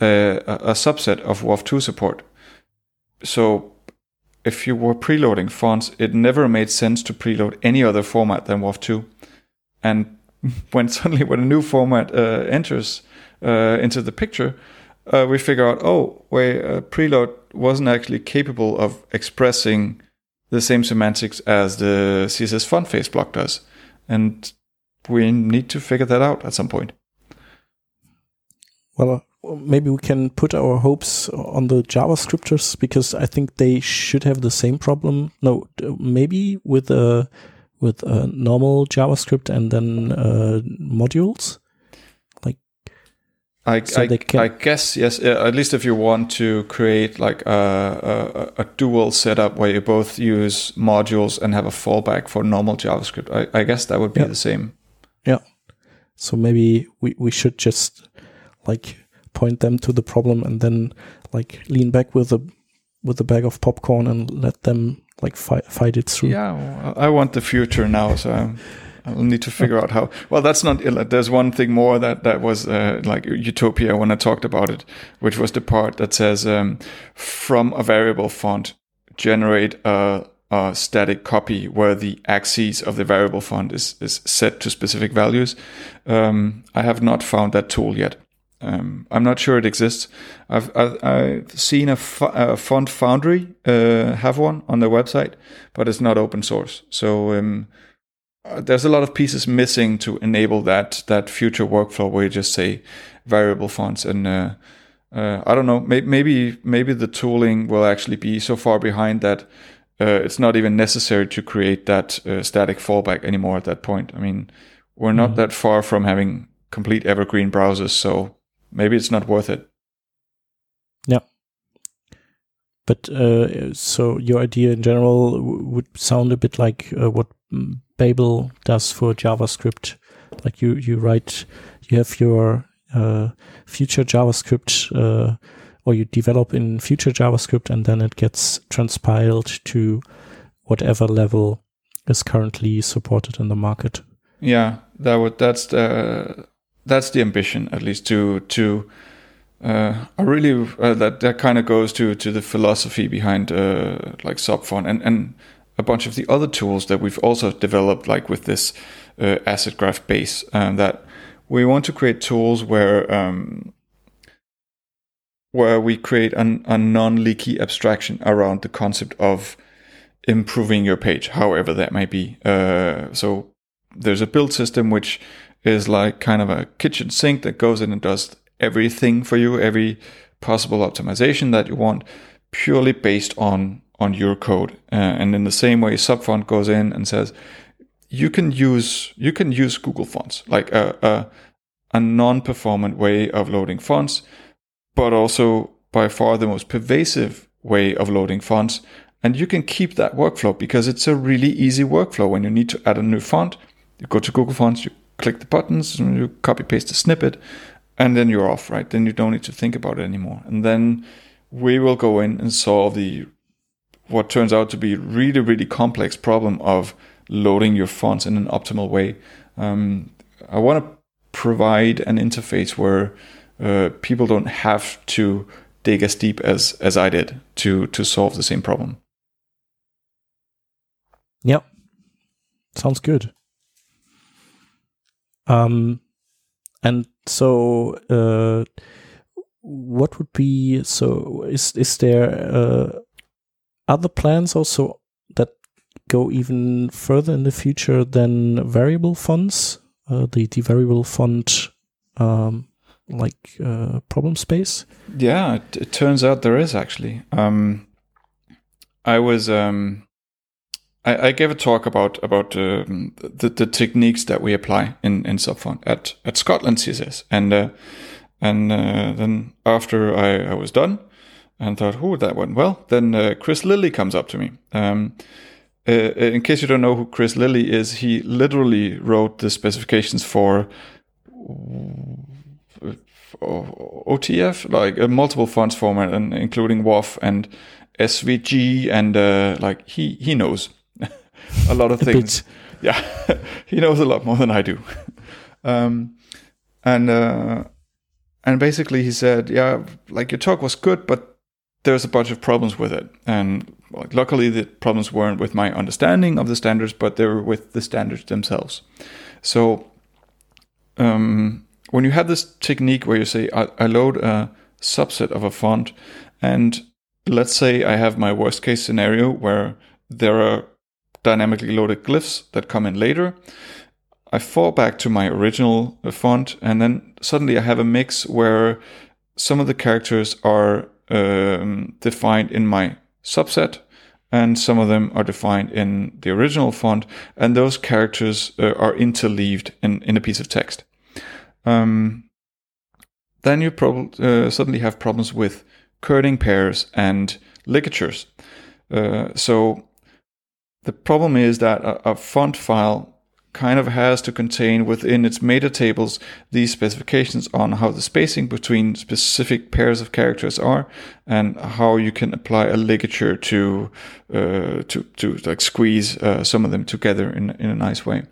a, a subset of WOFF2 support. So if you were preloading fonts, it never made sense to preload any other format than WOFF2, and when suddenly when a new format uh, enters uh, into the picture, uh, we figure out, oh, wait, uh, preload wasn't actually capable of expressing the same semantics as the CSS font face block does. And we need to figure that out at some point. Well, uh, maybe we can put our hopes on the JavaScripters because I think they should have the same problem. No, maybe with a with a normal JavaScript and then uh, modules. I, so I, I, guess yes. At least if you want to create like a, a, a, dual setup where you both use modules and have a fallback for normal JavaScript, I, I guess that would be yeah. the same. Yeah. So maybe we, we should just like point them to the problem and then like lean back with a with a bag of popcorn and let them like fight fight it through. Yeah, I want the future now, so. I'll need to figure out how. Well, that's not. There's one thing more that that was uh, like utopia when I talked about it, which was the part that says um, from a variable font generate a, a, static copy where the axes of the variable font is is set to specific values. Um, I have not found that tool yet. Um, I'm not sure it exists. I've I've, I've seen a, a, font foundry uh, have one on their website, but it's not open source. So um, uh, there's a lot of pieces missing to enable that that future workflow where you just say variable fonts and uh, uh, I don't know may- maybe maybe the tooling will actually be so far behind that uh, it's not even necessary to create that uh, static fallback anymore at that point. I mean we're not mm. that far from having complete evergreen browsers, so maybe it's not worth it. Yeah. But uh, so your idea in general would sound a bit like what Babel does for JavaScript. Like you, you write, you have your uh, future JavaScript, uh, or you develop in future JavaScript, and then it gets transpiled to whatever level is currently supported in the market. Yeah, that would that's the that's the ambition at least to to uh, I really uh, that that kind of goes to to the philosophy behind uh, like Subfont and and a bunch of the other tools that we've also developed like with this uh, asset graph base um, that we want to create tools where um, where we create an, a non-leaky abstraction around the concept of improving your page, however that might be. Uh, so there's a build system which is like kind of a kitchen sink that goes in and does everything for you, every possible optimization that you want, purely based on on your code. Uh, and in the same way, Subfont goes in and says you can use you can use Google Fonts like a, a, a non-performant way of loading fonts, but also by far the most pervasive way of loading fonts. And you can keep that workflow because it's a really easy workflow. When you need to add a new font, you go to Google Fonts, you click the buttons, and you copy paste the snippet, and then you're off, right? Then you don't need to think about it anymore. And then we will go in and solve the what turns out to be really, really complex problem of loading your fonts in an optimal way. Um, I want to provide an interface where uh, people don't have to dig as deep as as I did to to solve the same problem. Yep, sounds good. Um, and so, uh, what would be so? Is is there uh, other plans also that go even further in the future than variable fonts? Uh, the the variable font, um, like uh, problem space. Yeah, it, it, turns out there is actually. Um, I was um, I, I, gave a talk about about um, the, the techniques that we apply in in Subfont at at Scotland CSS, and uh, and uh, then after I, I was done and thought, oh, that went well. Then uh, Chris Lilley comes up to me. Um, uh, in case you don't know who Chris Lilley is, he literally wrote the specifications for OTF, like a multiple fonts format, and including WOFF and SVG, and uh, like he he knows a lot of a things. Bit. Yeah, he knows a lot more than I do. um, and uh, and basically he said, yeah, like your talk was good, but there's a bunch of problems with it. And well, luckily, the problems weren't with my understanding of the standards, but they were with the standards themselves. So um, when you have this technique where you say, I, I load a subset of a font, and let's say I have my worst case scenario where there are dynamically loaded glyphs that come in later. I fall back to my original font, and then suddenly I have a mix where some of the characters are um, defined in my subset, and some of them are defined in the original font, and those characters uh, are interleaved in, in a piece of text. Um, then you prob- uh, suddenly have problems with kerning pairs and ligatures. Uh, so the problem is that a, a, font file kind of has to contain within its meta tables these specifications on how the spacing between specific pairs of characters are and how you can apply a ligature to uh, to to like squeeze uh, some of them together in in a nice way.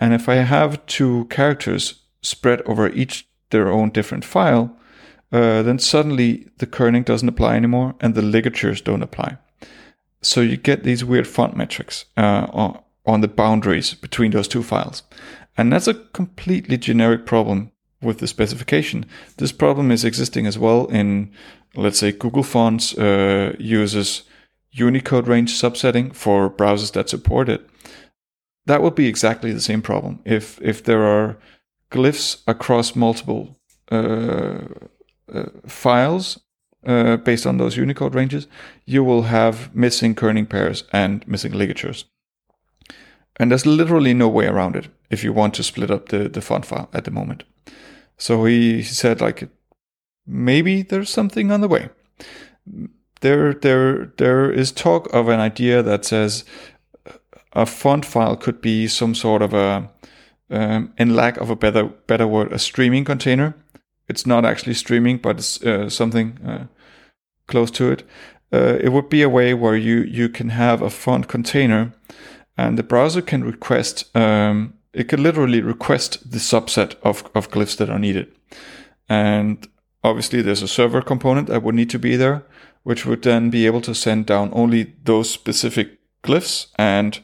And if I have two characters spread over each their own different file, uh, then suddenly the kerning doesn't apply anymore and the ligatures don't apply. So you get these weird font metrics uh, on the boundaries between those two files. And that's a completely generic problem with the specification. This problem is existing as well in, let's say, Google Fonts uh, uses Unicode range subsetting for browsers that support it. That would be exactly the same problem. If if there are glyphs across multiple uh, uh, files uh, based on those Unicode ranges, you will have missing kerning pairs and missing ligatures. And there's literally no way around it if you want to split up the, the font file at the moment. So he, said like maybe there's something on the way. There there there is talk of an idea that says a font file could be some sort of a um, in lack of a better better word, a streaming container. It's not actually streaming, but it's uh, something uh, close to it. Uh, it would be a way where you you can have a font container and the browser can request. Um, it can literally request the subset of of glyphs that are needed, and obviously there's a server component that would need to be there, which would then be able to send down only those specific glyphs and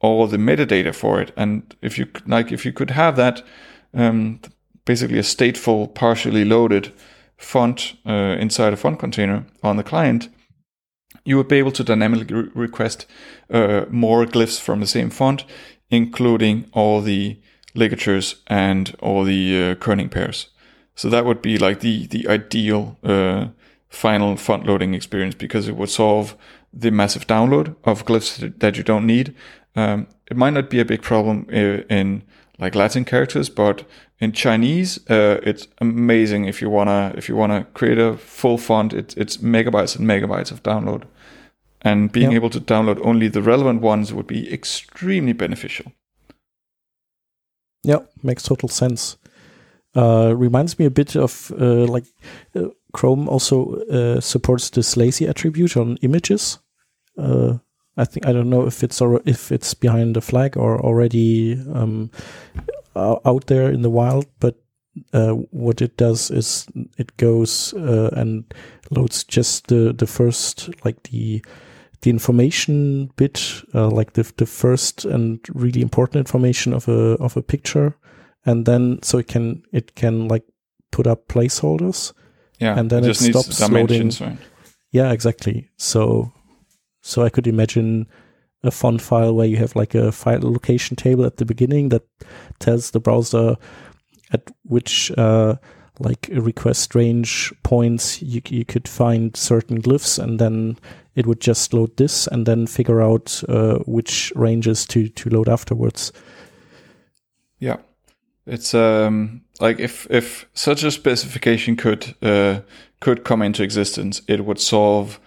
all the metadata for it. And if you like, if you could have that, um, basically a stateful, partially loaded font uh, inside a font container on the client, you would be able to dynamically re- request uh, more glyphs from the same font, including all the ligatures and all the uh, kerning pairs. So that would be like the the ideal uh, final font loading experience because it would solve the massive download of glyphs that you don't need. Um, it might not be a big problem in, in like Latin characters, but in Chinese, uh, it's amazing if you wanna if you wanna create a full font. It's it's megabytes and megabytes of download, and being Yep. able to download only the relevant ones would be extremely beneficial. Yeah, makes total sense. Uh, reminds me a bit of uh, like uh, Chrome also uh, supports this lazy attribute on images. Uh, I think I don't know if it's or if it's behind the flag or already um, out there in the wild, but uh, what it does is it goes uh, and loads just the the first like the the information bit, uh, like the the first and really important information of a of a picture, and then so it can it can like put up placeholders. Yeah, And then it it stops dimensions, right? Yeah, exactly. So so I could imagine a font file where you have like a file location table at the beginning that tells the browser at which uh, like request range points you you could find certain glyphs, and then it would just load this and then figure out uh, which ranges to to load afterwards. Yeah, it's um like if if such a specification could uh could come into existence, it would solve.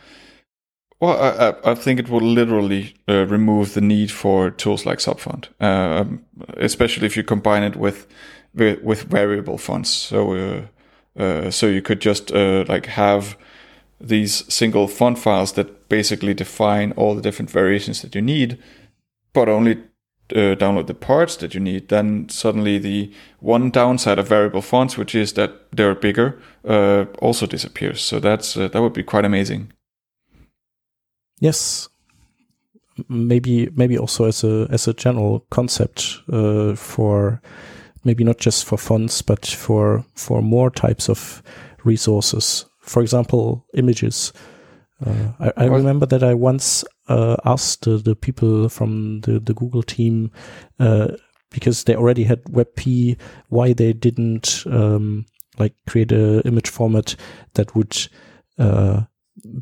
Well, I, I- think it will literally uh, remove the need for tools like Subfont, um, especially if you combine it with with, variable fonts. So, uh, uh, so you could just uh, like have these single font files that basically define all the different variations that you need, but only uh, download the parts that you need, then suddenly the one downside of variable fonts, which is that they're bigger, uh, also disappears. So that's uh, that would be quite amazing. Yes. Maybe maybe also as a as a general concept uh, for maybe not just for fonts but for for more types of resources. For example, images. Uh, I, I remember that I once uh, asked the, the people from the, the Google team uh, because they already had WebP why they didn't um, like create a image format that would uh,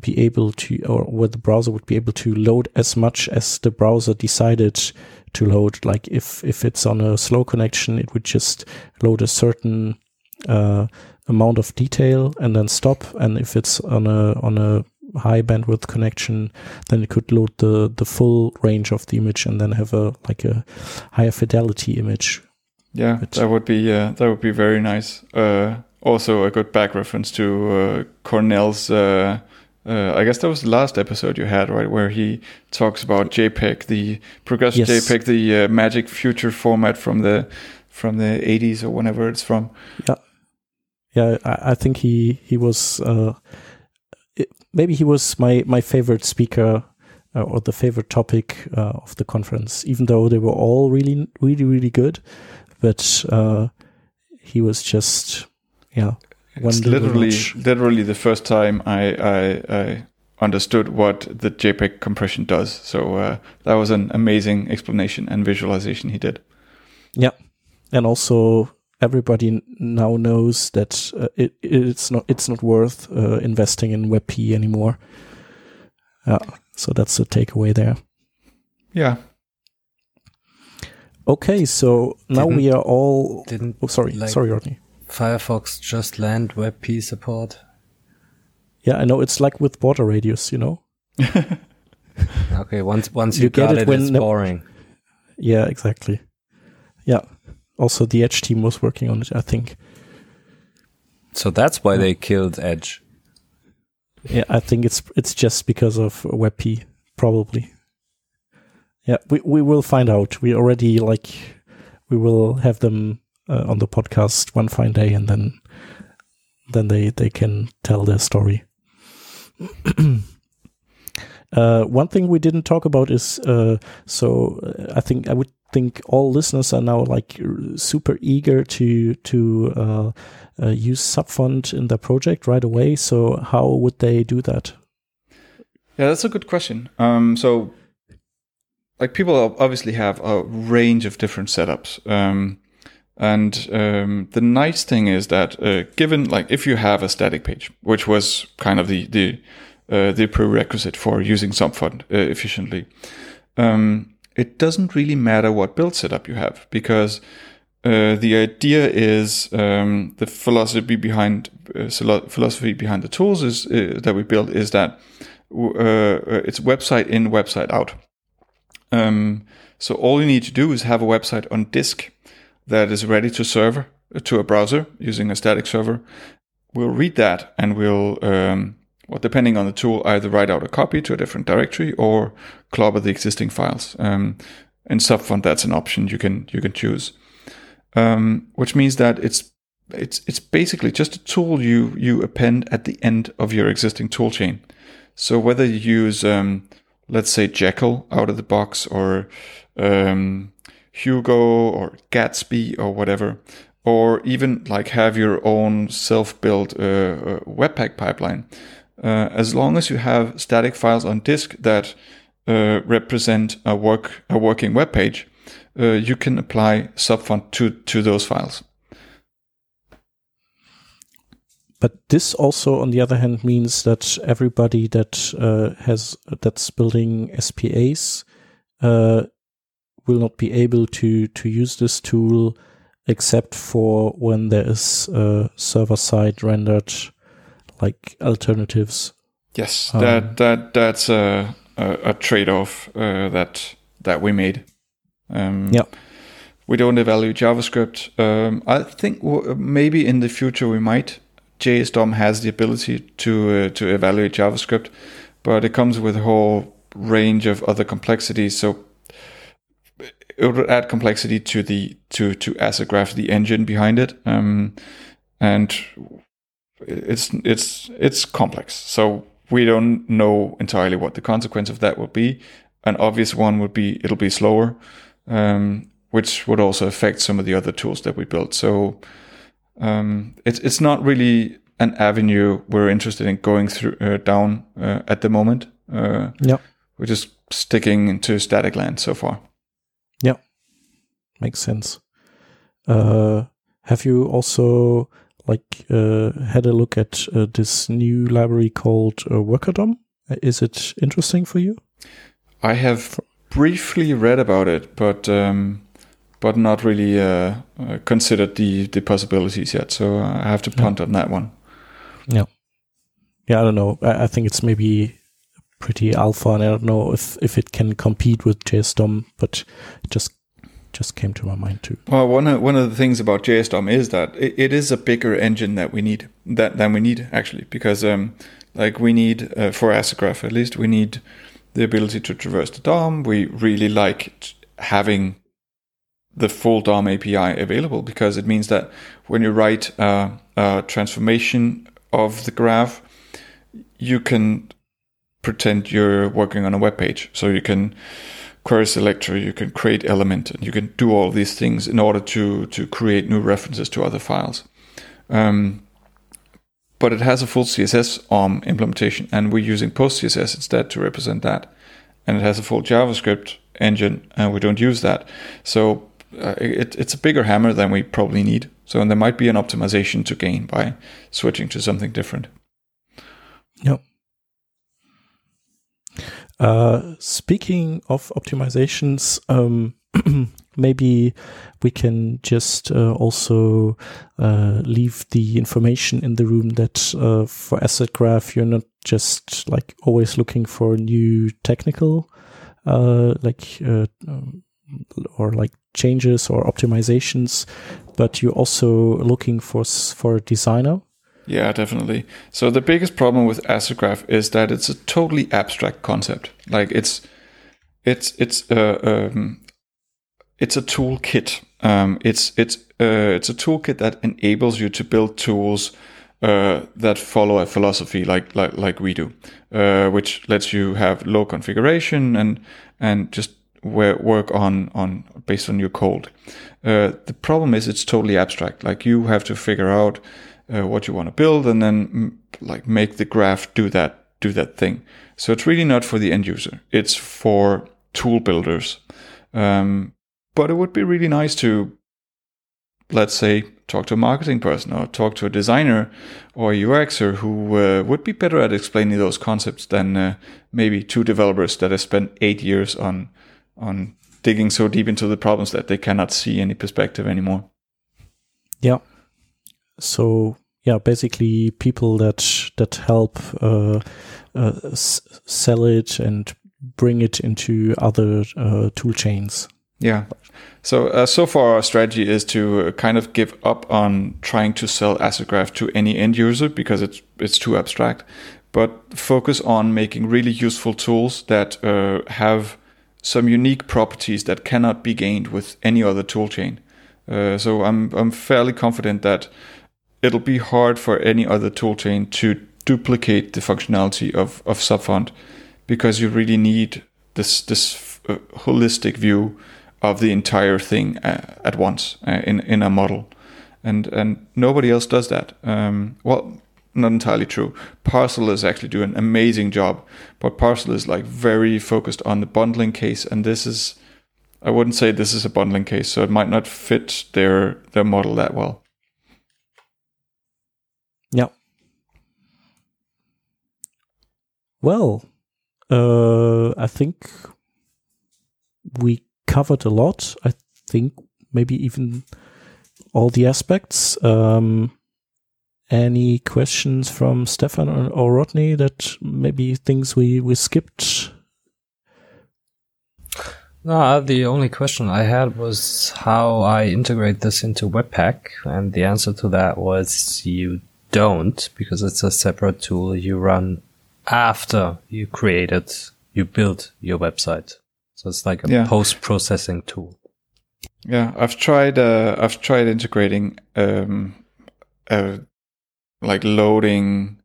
be able to, or where the browser would be able to load as much as the browser decided to load. Like if if it's on a slow connection, it would just load a certain uh, amount of detail and then stop. And if it's on a on a high bandwidth connection, then it could load the the full range of the image and then have a like a higher fidelity image. Yeah, But- that would be uh, that would be very nice. Uh, also, a good back reference to uh, Kornel's. Uh, uh, I guess that was the last episode you had, right, where he talks about JPEG, the progressive Yes. JPEG, the uh, Magic Future format from the from the 80s or whenever it's from. Yeah, I, I think he he was uh, maybe he was my my favorite speaker uh, or the favorite topic uh, of the conference. Even though they were all really really really good, but uh, he was just yeah one It's literally literally the first time I I, I understood what the JPEG compression does. So uh, that was an amazing explanation and visualization he did. Yeah, and also everybody now knows that uh, it it's not it's not worth uh, investing in WebP anymore. Yeah, so that's the takeaway there. Yeah. Okay, so now Didn't- we are all. Didn't Oh, sorry, like- sorry, Rodney. Firefox just land WebP support? Yeah, I know it's like with border radius, you know. Okay, once once you, You get got it it, when it's boring. Yeah, exactly. Yeah. Also, the Edge team was working on it, I think. So that's why they killed Edge. Yeah, I think it's it's just because of WebP, probably. Yeah, we we will find out. We already like we will have them uh, on the podcast one fine day, and then then they they can tell their story. uh, one thing we didn't talk about is uh, so uh, I think I would think all listeners are now like super eager to to uh, uh, use Subfont in their project right away. So how would they do that? Yeah, that's a good question. Um, so, like, people obviously have a range of different setups. Um, and um, the nice thing is that, uh, given like if you have a static page, which was kind of the the uh, the prerequisite for using Subfont uh, efficiently, um, it doesn't really matter what build setup you have because uh, the idea is um, the philosophy behind uh, philosophy behind the tools is uh, that we build is that uh, it's website in, website out. Um, so all you need to do is have a website on disk that is ready to server to a browser using a static server. We'll read that and we'll, um, well, depending on the tool, either write out a copy to a different directory or clobber the existing files. Um, in Subfont, that's an option you can you can choose, um, which means that it's it's it's basically just a tool you you append at the end of your existing tool chain. So whether you use, um, let's say, Jekyll out of the box or um, Hugo or Gatsby or whatever, or even like have your own self-built uh, uh, Webpack pipeline, uh, as long as you have static files on disk that uh, represent a work a working web page, uh, you can apply Subfont to to those files. but this also, on the other hand, means that everybody that uh, has that's building SPAs uh, will not be able to to use this tool except for when there is uh, server side rendered like alternatives. Yes, um, that that that's a a, a trade off uh, that that we made. Um, yeah. We don't evaluate JavaScript. Um, I think w- maybe in the future we might JSDOM has the ability to uh, to evaluate JavaScript, but it comes with a whole range of other complexities. So it would add complexity to the to to Asset Graph the engine behind it, um, and it's it's it's complex. So we don't know entirely what the consequence of that will be. An obvious one would be it'll be slower, um, which would also affect some of the other tools that we built. So um, it's it's not really an avenue we're interested in going through uh, down uh, at the moment. Uh, yeah, we're just sticking into static land so far. Yeah, makes sense. Uh, have you also like uh, had a look at uh, this new library called uh, WorkerDOM? Is it interesting for you? I have briefly read about it, but um, but not really uh, uh, considered the the possibilities yet. So uh, I have to punt yeah. on that one. Yeah, yeah. I don't know. I, I, think it's maybe pretty alpha, and I don't know if if it can compete with JSDOM, but it just just came to my mind too. Well, one of, one of the things about JSDOM is that it, it is a bigger engine that we need that than we need actually because um, like we need uh, for AssetGraph at least we need the ability to traverse the DOM. We really like having the full DOM API available because it means that when you write a, a transformation of the graph, you can pretend you're working on a web page. So you can query selector, you can create element, and you can do all these things in order to to create new references to other files. Um, but it has a full CSSOM implementation, and we're using PostCSS instead to represent that. And it has a full JavaScript engine, and we don't use that. So uh, it, it's a bigger hammer than we probably need. So and there might be an optimization to gain by switching to something different. Yep. Uh, speaking of optimizations, um, maybe we can just uh, also uh, leave the information in the room that uh, for AssetGraph, you're not just like always looking for new technical, uh, like uh, um, or like changes or optimizations, but you're also looking for for a designer. Yeah, definitely. So the biggest problem with AssetGraph is that it's a totally abstract concept. Like it's it's it's uh, um, it's a toolkit. Um, it's it's uh, it's a toolkit that enables you to build tools uh, that follow a philosophy like like like we do, uh, which lets you have low configuration and and just work on on based on your code. Uh, the problem is it's totally abstract. Like you have to figure out uh, what you want to build and then like make the graph do that do that thing. So it's really not for the end user. It's for tool builders. Um, but it would be really nice to, let's say, talk to a marketing person or talk to a designer or a UXer who uh, would be better at explaining those concepts than uh, maybe two developers that have spent eight years on on digging so deep into the problems that they cannot see any perspective anymore. Yeah. So yeah, basically people that that help uh, uh, s- sell it and bring it into other uh, tool chains. Yeah. So uh, so far our strategy is to uh, kind of give up on trying to sell Asset Graph to any end user because it's it's too abstract, but focus on making really useful tools that uh, have some unique properties that cannot be gained with any other toolchain. Uh, so I'm I'm fairly confident that it'll be hard for any other toolchain to duplicate the functionality of of Subfont because you really need this this uh, holistic view of the entire thing uh, at once uh, in in a model, and and nobody else does that. Um, well, not entirely true. Parcel is actually doing an amazing job, but Parcel is like very focused on the bundling case, and this is, I wouldn't say this is a bundling case, so it might not fit their their model that well. Yeah. Well, uh, I think we covered a lot. I think maybe even all the aspects. Um, any questions from Stefan or, or Rodney that maybe things we, we skipped? No, the only question I had was how I integrate this into Webpack, and the answer to that was you don't, because it's a separate tool you run after you created, you build your website. So it's like a yeah. post processing tool. Yeah, I've tried. Uh, I've tried integrating, um, uh, like loading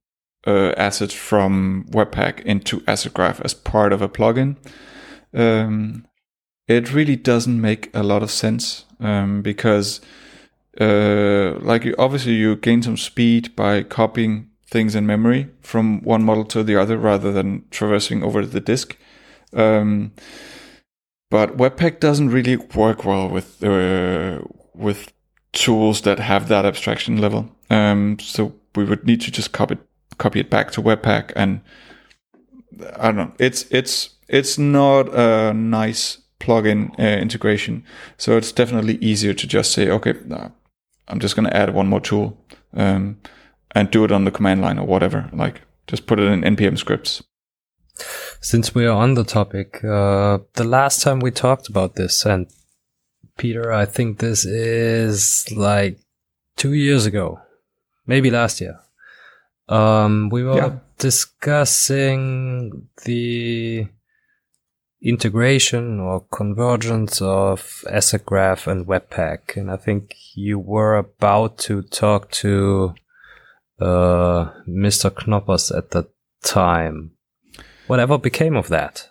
uh, assets from Webpack into Asset Graph as part of a plugin. Um, it really doesn't make a lot of sense um, because, uh, like, you, obviously you gain some speed by copying things in memory from one model to the other rather than traversing over the disk. Um, but Webpack doesn't really work well with uh, with tools that have that abstraction level. Um, so we would need to just copy it copy it back to Webpack, and I don't know. It's it's it's not a nice plugin uh, integration. So it's definitely easier to just say, okay, nah, I'm just going to add one more tool um, and do it on the command line or whatever. Like just put it in npm scripts. Since we are on the topic, uh, the last time we talked about this, and Peter, I think this is like two years ago, maybe last year. Um, we were yeah. discussing the integration or convergence of Asset Graph and Webpack, and I think you were about to talk to uh, Mr. Koppers at the time. Whatever became of that?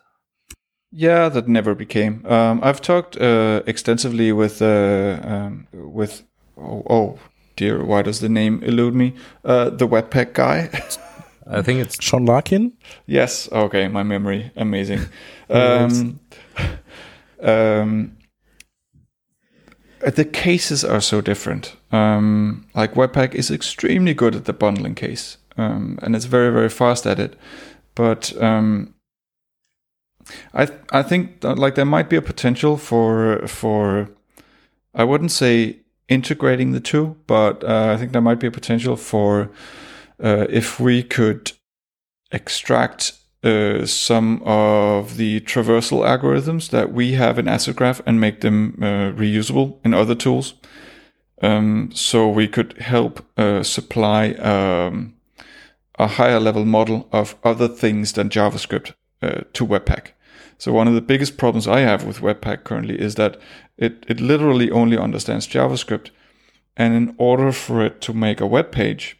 Yeah, that never became. Um, I've talked uh, extensively with uh, um, with oh, oh, dear, why does the name elude me? Uh, the Webpack guy. I think it's Sean Larkin. Yes. Okay, my memory amazing. um, um, the cases are so different. Um, like Webpack is extremely good at the bundling case, um, and it's very very fast at it. But um, I I think like there might be a potential for for I wouldn't say integrating the two, but uh, I think there might be a potential for uh, if we could extract uh, some of the traversal algorithms that we have in Asset Graph and make them uh, reusable in other tools. Um, so we could help uh, supply um, a higher level model of other things than JavaScript uh, to Webpack. So one of the biggest problems I have with Webpack currently is that it, it literally only understands JavaScript. And in order for it to make a web page,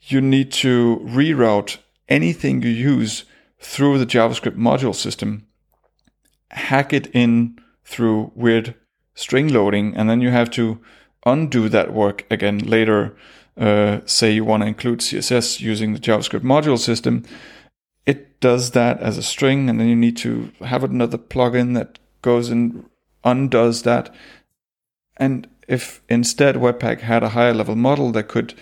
you need to reroute anything you use through the JavaScript module system, hack it in through weird string loading, and then you have to undo that work again later. Uh, say you want to include CSS using the JavaScript module system, it does that as a string, and then you need to have another plugin that goes and undoes that. And if instead Webpack had a higher level model that could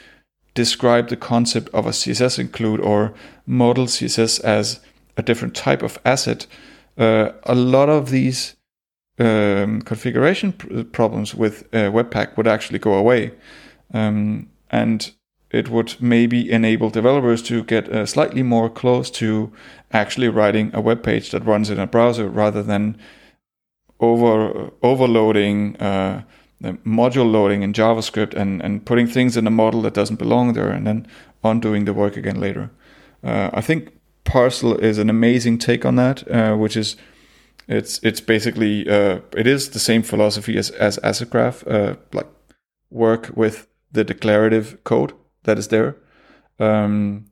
describe the concept of a CSS include or model CSS as a different type of asset, uh, a lot of these um, configuration pr- problems with uh, Webpack would actually go away. Um, and it would maybe enable developers to get uh, slightly more close to actually writing a web page that runs in a browser rather than over overloading uh, module loading in JavaScript and, and putting things in a model that doesn't belong there and then undoing the work again later. Uh, I think Parcel is an amazing take on that, uh, which is it's it's basically uh, it is the same philosophy as as Asset Graph, uh, like work with the declarative code that is there. Um,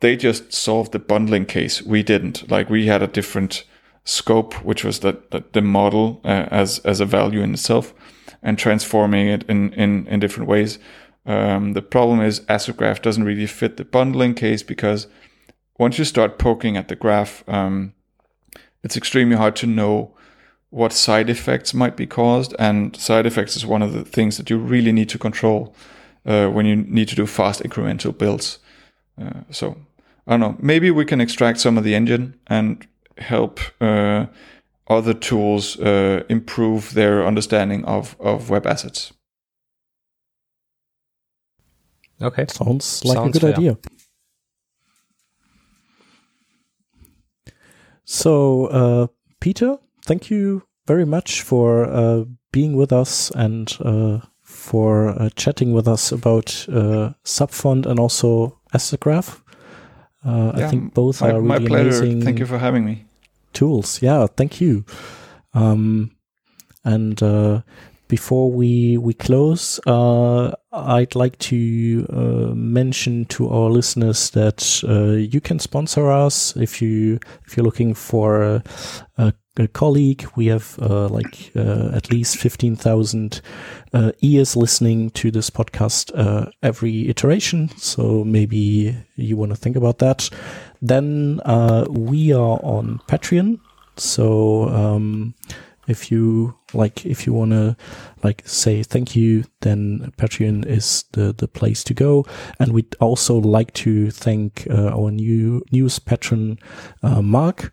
they just solved the bundling case. We didn't. Like we had a different scope, which was that the, model uh, as as a value in itself, and transforming it in in in different ways. Um, the problem is Asset Graph doesn't really fit the bundling case because once you start poking at the graph, um, it's extremely hard to know what side effects might be caused, and side effects is one of the things that you really need to control uh, when you need to do fast incremental builds. Uh, so I don't know. Maybe we can extract some of the engine and help uh, other tools uh, improve their understanding of of web assets. Okay, sounds like sounds a good fair. idea. So, uh, Peter, thank you very much for uh, being with us and uh, for uh, chatting with us about uh, Subfont and also Asset Graph. Uh, yeah, I think both my, are really my pleasure. amazing. Thank you for having me. Tools, yeah, thank you. Um, and uh, before we we close, uh, I'd like to uh, mention to our listeners that uh, you can sponsor us if you if you're looking for a, a colleague. We have uh, like uh, at least 15,000 uh, ears listening to this podcast every iteration. So maybe you want to think about that. Then we are on Patreon. So um, if you like, if you want to like say thank you, then Patreon is the, the place to go. And we'd also like to thank uh, our new news patron, Mark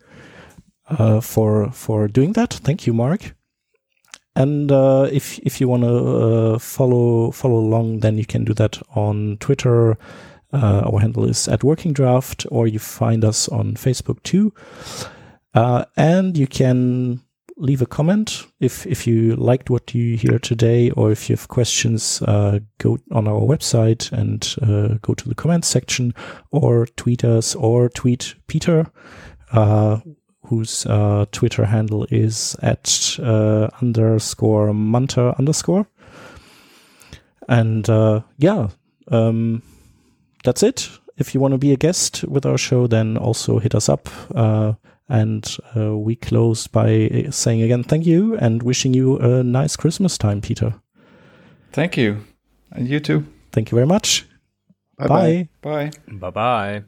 uh, for for doing that. Thank you, Mark. And uh, if if you want to uh, follow follow along, then you can do that on Twitter. Uh, our handle is at Working Draft, or you find us on Facebook too. Uh, and you can leave a comment if if you liked what you hear today, or if you have questions. Uh, go on our website and go to the comments section, or tweet us, or tweet Peter whose uh, Twitter handle is at uh, underscore Munter underscore. And uh, yeah, um, that's it. If you want to be a guest with our show, then also hit us up. Uh, and uh, we close by saying again, thank you and wishing you a nice Christmas time, Peter. Thank you. And you too. Thank you very much. Bye-bye. Bye. Bye bye.